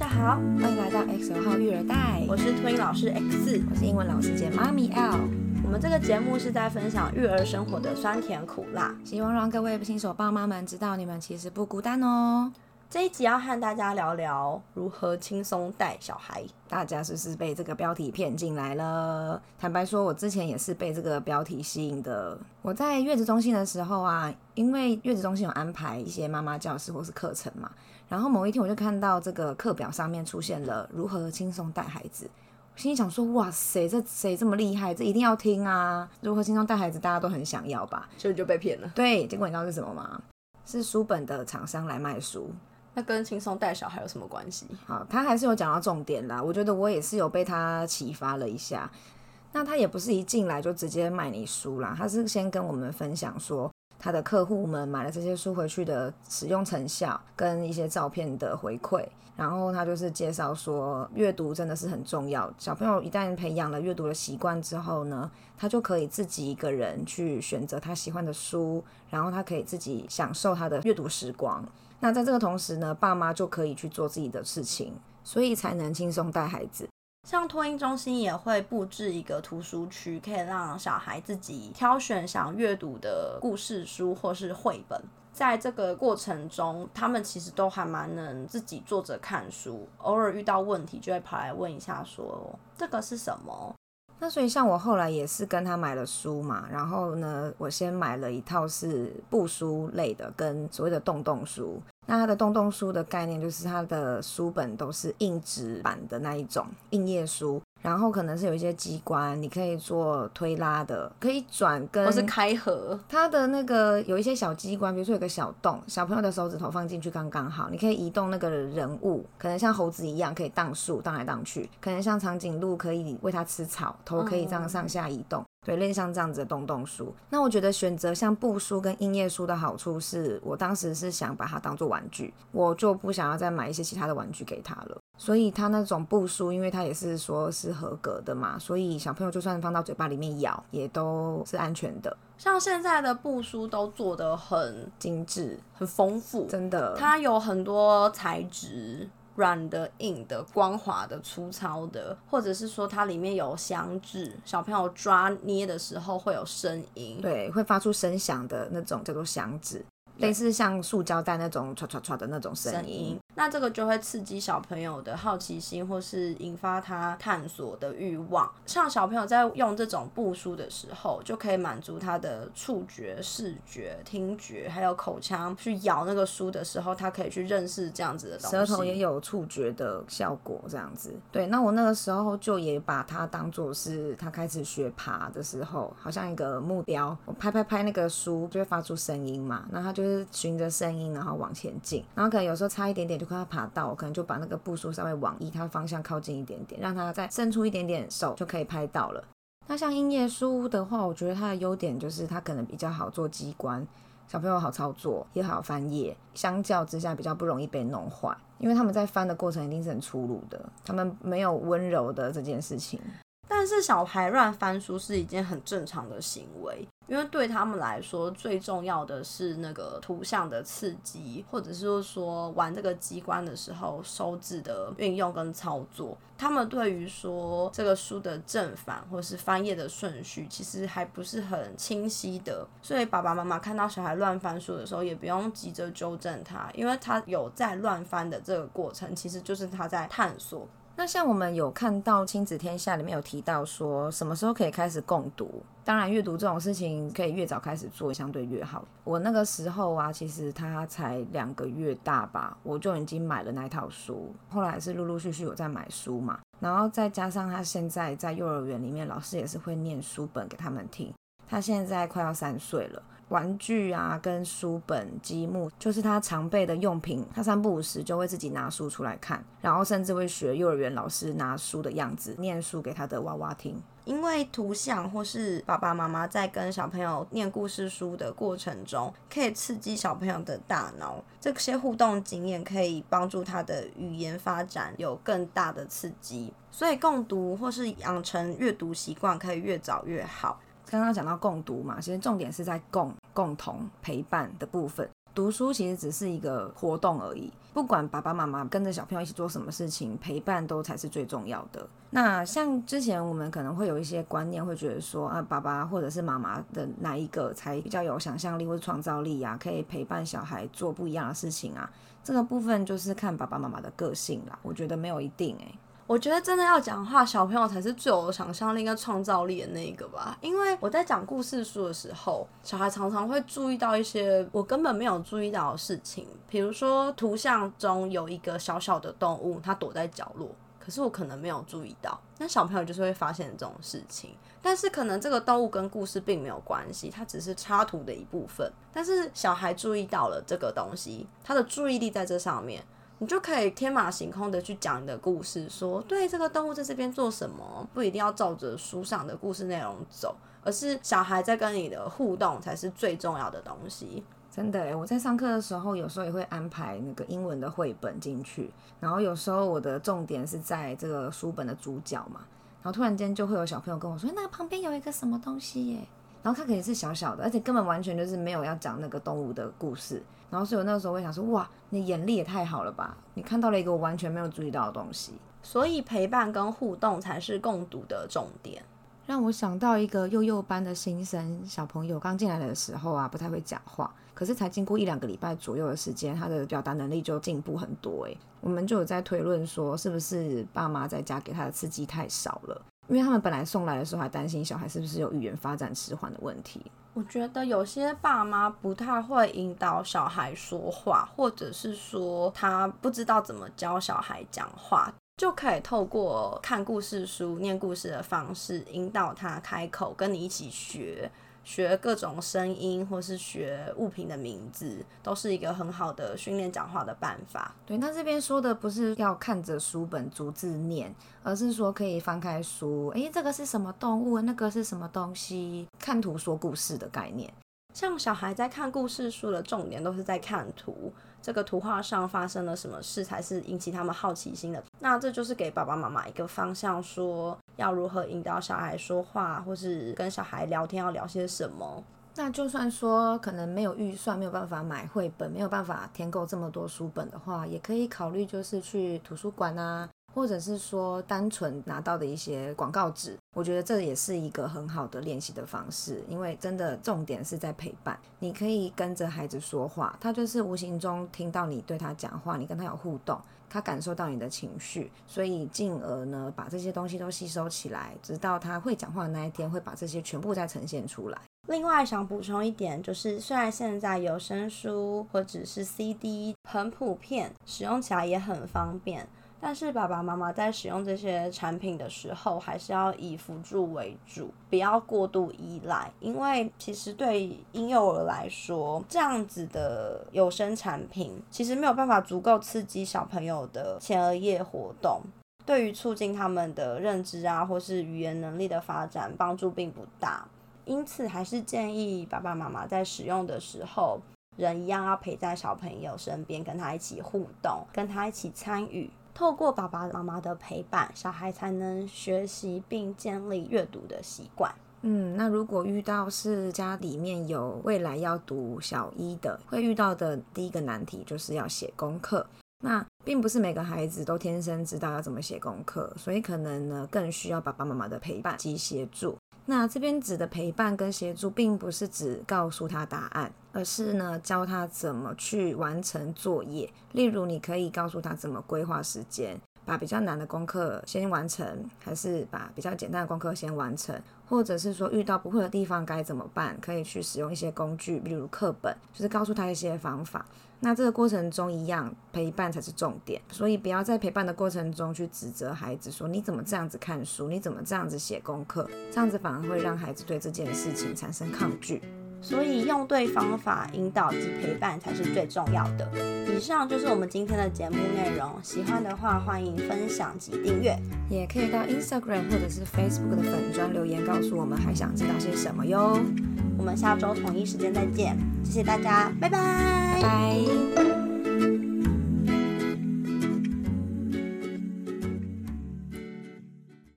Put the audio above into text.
家好，欢迎来到 X 号育儿袋，我是托婴老师 X，我是英文老师姐妈咪 L。我们这个节目是在分享育儿生活的酸甜苦辣，希望让各位新手爸妈们知道你们其实不孤单哦。这一集要和大家聊聊如何轻松带小孩。大家是不是被这个标题骗进来了？坦白说，我之前也是被这个标题吸引的。我在月子中心的时候啊，因为月子中心有安排一些妈妈教室或是课程嘛，然后某一天我就看到这个课表上面出现了如何轻松带孩子，我心里想说，哇塞，这谁这么厉害？这一定要听啊！如何轻松带孩子，大家都很想要吧？所以就被骗了。对，结果你知道是什么吗？是书本的厂商来卖书。那跟轻松带小孩有什么关系？好，他还是有讲到重点啦。我觉得我也是有被他启发了一下。那他也不是一进来就直接卖你书啦，他是先跟我们分享说他的客户们买了这些书回去的使用成效跟一些照片的回馈。然后他就是介绍说，阅读真的是很重要。小朋友一旦培养了阅读的习惯之后呢，他就可以自己一个人去选择他喜欢的书，然后他可以自己享受他的阅读时光。那在这个同时呢，爸妈就可以去做自己的事情，所以才能轻松带孩子。像托婴中心也会布置一个图书区，可以让小孩自己挑选想阅读的故事书或是绘本。在这个过程中，他们其实都还蛮能自己坐着看书，偶尔遇到问题就会跑来问一下，说这个是什么。那所以像我后来也是跟他买了书嘛，然后呢，我先买了一套是布书类的，跟所谓的洞洞书。那它的洞洞书的概念就是它的书本都是硬纸板的那一种硬页书。然后可能是有一些机关，你可以做推拉的，可以转跟，或是开合。它的那个有一些小机关，比如说有个小洞，小朋友的手指头放进去刚刚好，你可以移动那个人物，可能像猴子一样可以荡树，荡来荡去；可能像长颈鹿可以喂它吃草，头可以这样上下移动。对，类似像这样子的洞洞书。那我觉得选择像布书跟硬页书的好处是，我当时是想把它当做玩具，我就不想要再买一些其他的玩具给他了。所以它那种布书，因为它也是说是合格的嘛，所以小朋友就算放到嘴巴里面咬，也都是安全的。像现在的布书都做的很精致、很丰富，真的。它有很多材质，软的、硬的、光滑的、粗糙的，或者是说它里面有响指，小朋友抓捏的时候会有声音，对，会发出声响的那种叫做响指。类似像塑胶袋那种唰唰唰的那种声音，那这个就会刺激小朋友的好奇心，或是引发他探索的欲望。像小朋友在用这种布书的时候，就可以满足他的触觉、视觉、听觉，还有口腔去咬那个书的时候，他可以去认识这样子的东西。舌头也有触觉的效果，这样子。对，那我那个时候就也把它当做是他开始学爬的时候，好像一个目标。我拍拍拍那个书，就会发出声音嘛，那他就是。循着声音，然后往前进，然后可能有时候差一点点就快要爬到，可能就把那个步数稍微往依他方向靠近一点点，让他再伸出一点点手就可以拍到了。那像音乐书的话，我觉得它的优点就是它可能比较好做机关，小朋友好操作，也好翻页，相较之下比较不容易被弄坏，因为他们在翻的过程一定是很粗鲁的，他们没有温柔的这件事情。但是小孩乱翻书是一件很正常的行为，因为对他们来说，最重要的是那个图像的刺激，或者是说玩这个机关的时候手指的运用跟操作。他们对于说这个书的正反或是翻页的顺序，其实还不是很清晰的。所以爸爸妈妈看到小孩乱翻书的时候，也不用急着纠正他，因为他有在乱翻的这个过程，其实就是他在探索。那像我们有看到《亲子天下》里面有提到说，什么时候可以开始共读？当然，阅读这种事情可以越早开始做，相对越好。我那个时候啊，其实他才两个月大吧，我就已经买了那一套书。后来是陆陆续续有在买书嘛，然后再加上他现在在幼儿园里面，老师也是会念书本给他们听。他现在快要三岁了。玩具啊，跟书本、积木，就是他常备的用品。他三不五时就会自己拿书出来看，然后甚至会学幼儿园老师拿书的样子，念书给他的娃娃听。因为图像或是爸爸妈妈在跟小朋友念故事书的过程中，可以刺激小朋友的大脑，这些互动经验可以帮助他的语言发展有更大的刺激。所以共读或是养成阅读习惯，可以越早越好。刚刚讲到共读嘛，其实重点是在共共同陪伴的部分。读书其实只是一个活动而已，不管爸爸妈妈跟着小朋友一起做什么事情，陪伴都才是最重要的。那像之前我们可能会有一些观念，会觉得说啊，爸爸或者是妈妈的哪一个才比较有想象力或者创造力啊，可以陪伴小孩做不一样的事情啊？这个部分就是看爸爸妈妈的个性啦，我觉得没有一定诶。我觉得真的要讲话，小朋友才是最有想象力跟创造力的那一个吧。因为我在讲故事书的时候，小孩常常会注意到一些我根本没有注意到的事情，比如说图像中有一个小小的动物，它躲在角落，可是我可能没有注意到。那小朋友就是会发现这种事情，但是可能这个动物跟故事并没有关系，它只是插图的一部分。但是小孩注意到了这个东西，他的注意力在这上面。你就可以天马行空的去讲你的故事，说对这个动物在这边做什么，不一定要照着书上的故事内容走，而是小孩在跟你的互动才是最重要的东西。真的，我在上课的时候，有时候也会安排那个英文的绘本进去，然后有时候我的重点是在这个书本的主角嘛，然后突然间就会有小朋友跟我说，那个旁边有一个什么东西耶。然后它肯定是小小的，而且根本完全就是没有要讲那个动物的故事。然后所以我那个时候会想说，哇，你眼力也太好了吧！你看到了一个我完全没有注意到的东西。所以陪伴跟互动才是共读的重点。让我想到一个幼幼班的新生小朋友，刚进来的时候啊，不太会讲话，可是才经过一两个礼拜左右的时间，他的表达能力就进步很多。诶，我们就有在推论说，是不是爸妈在家给他的刺激太少了？因为他们本来送来的时候还担心小孩是不是有语言发展迟缓的问题。我觉得有些爸妈不太会引导小孩说话，或者是说他不知道怎么教小孩讲话，就可以透过看故事书、念故事的方式引导他开口，跟你一起学。学各种声音，或是学物品的名字，都是一个很好的训练讲话的办法。对，那这边说的不是要看着书本逐字念，而是说可以翻开书，诶，这个是什么动物？那个是什么东西？看图说故事的概念。像小孩在看故事书的重点都是在看图，这个图画上发生了什么事才是引起他们好奇心的。那这就是给爸爸妈妈一个方向，说要如何引导小孩说话，或是跟小孩聊天要聊些什么。那就算说可能没有预算，没有办法买绘本，没有办法填够这么多书本的话，也可以考虑就是去图书馆啊。或者是说单纯拿到的一些广告纸，我觉得这也是一个很好的练习的方式，因为真的重点是在陪伴。你可以跟着孩子说话，他就是无形中听到你对他讲话，你跟他有互动，他感受到你的情绪，所以进而呢把这些东西都吸收起来，直到他会讲话的那一天，会把这些全部再呈现出来。另外想补充一点，就是虽然现在有声书或者是 CD 很普遍，使用起来也很方便。但是爸爸妈妈在使用这些产品的时候，还是要以辅助为主，不要过度依赖。因为其实对婴幼儿来说，这样子的有声产品其实没有办法足够刺激小朋友的前额叶活动，对于促进他们的认知啊，或是语言能力的发展帮助并不大。因此，还是建议爸爸妈妈在使用的时候，人一样要陪在小朋友身边，跟他一起互动，跟他一起参与。透过爸爸妈妈的陪伴，小孩才能学习并建立阅读的习惯。嗯，那如果遇到是家里面有未来要读小一的，会遇到的第一个难题就是要写功课。那并不是每个孩子都天生知道要怎么写功课，所以可能呢更需要爸爸妈妈的陪伴及协助。那这边指的陪伴跟协助，并不是指告诉他答案，而是呢教他怎么去完成作业。例如，你可以告诉他怎么规划时间，把比较难的功课先完成，还是把比较简单的功课先完成，或者是说遇到不会的地方该怎么办，可以去使用一些工具，例如课本，就是告诉他一些方法。那这个过程中一样，陪伴才是重点，所以不要在陪伴的过程中去指责孩子，说你怎么这样子看书，你怎么这样子写功课，这样子反而会让孩子对这件事情产生抗拒。所以用对方法引导及陪伴才是最重要的。以上就是我们今天的节目内容，喜欢的话欢迎分享及订阅，也可以到 Instagram 或者是 Facebook 的粉砖留言告诉我们还想知道些什么哟。我们下周同一时间再见，谢谢大家，拜拜。拜。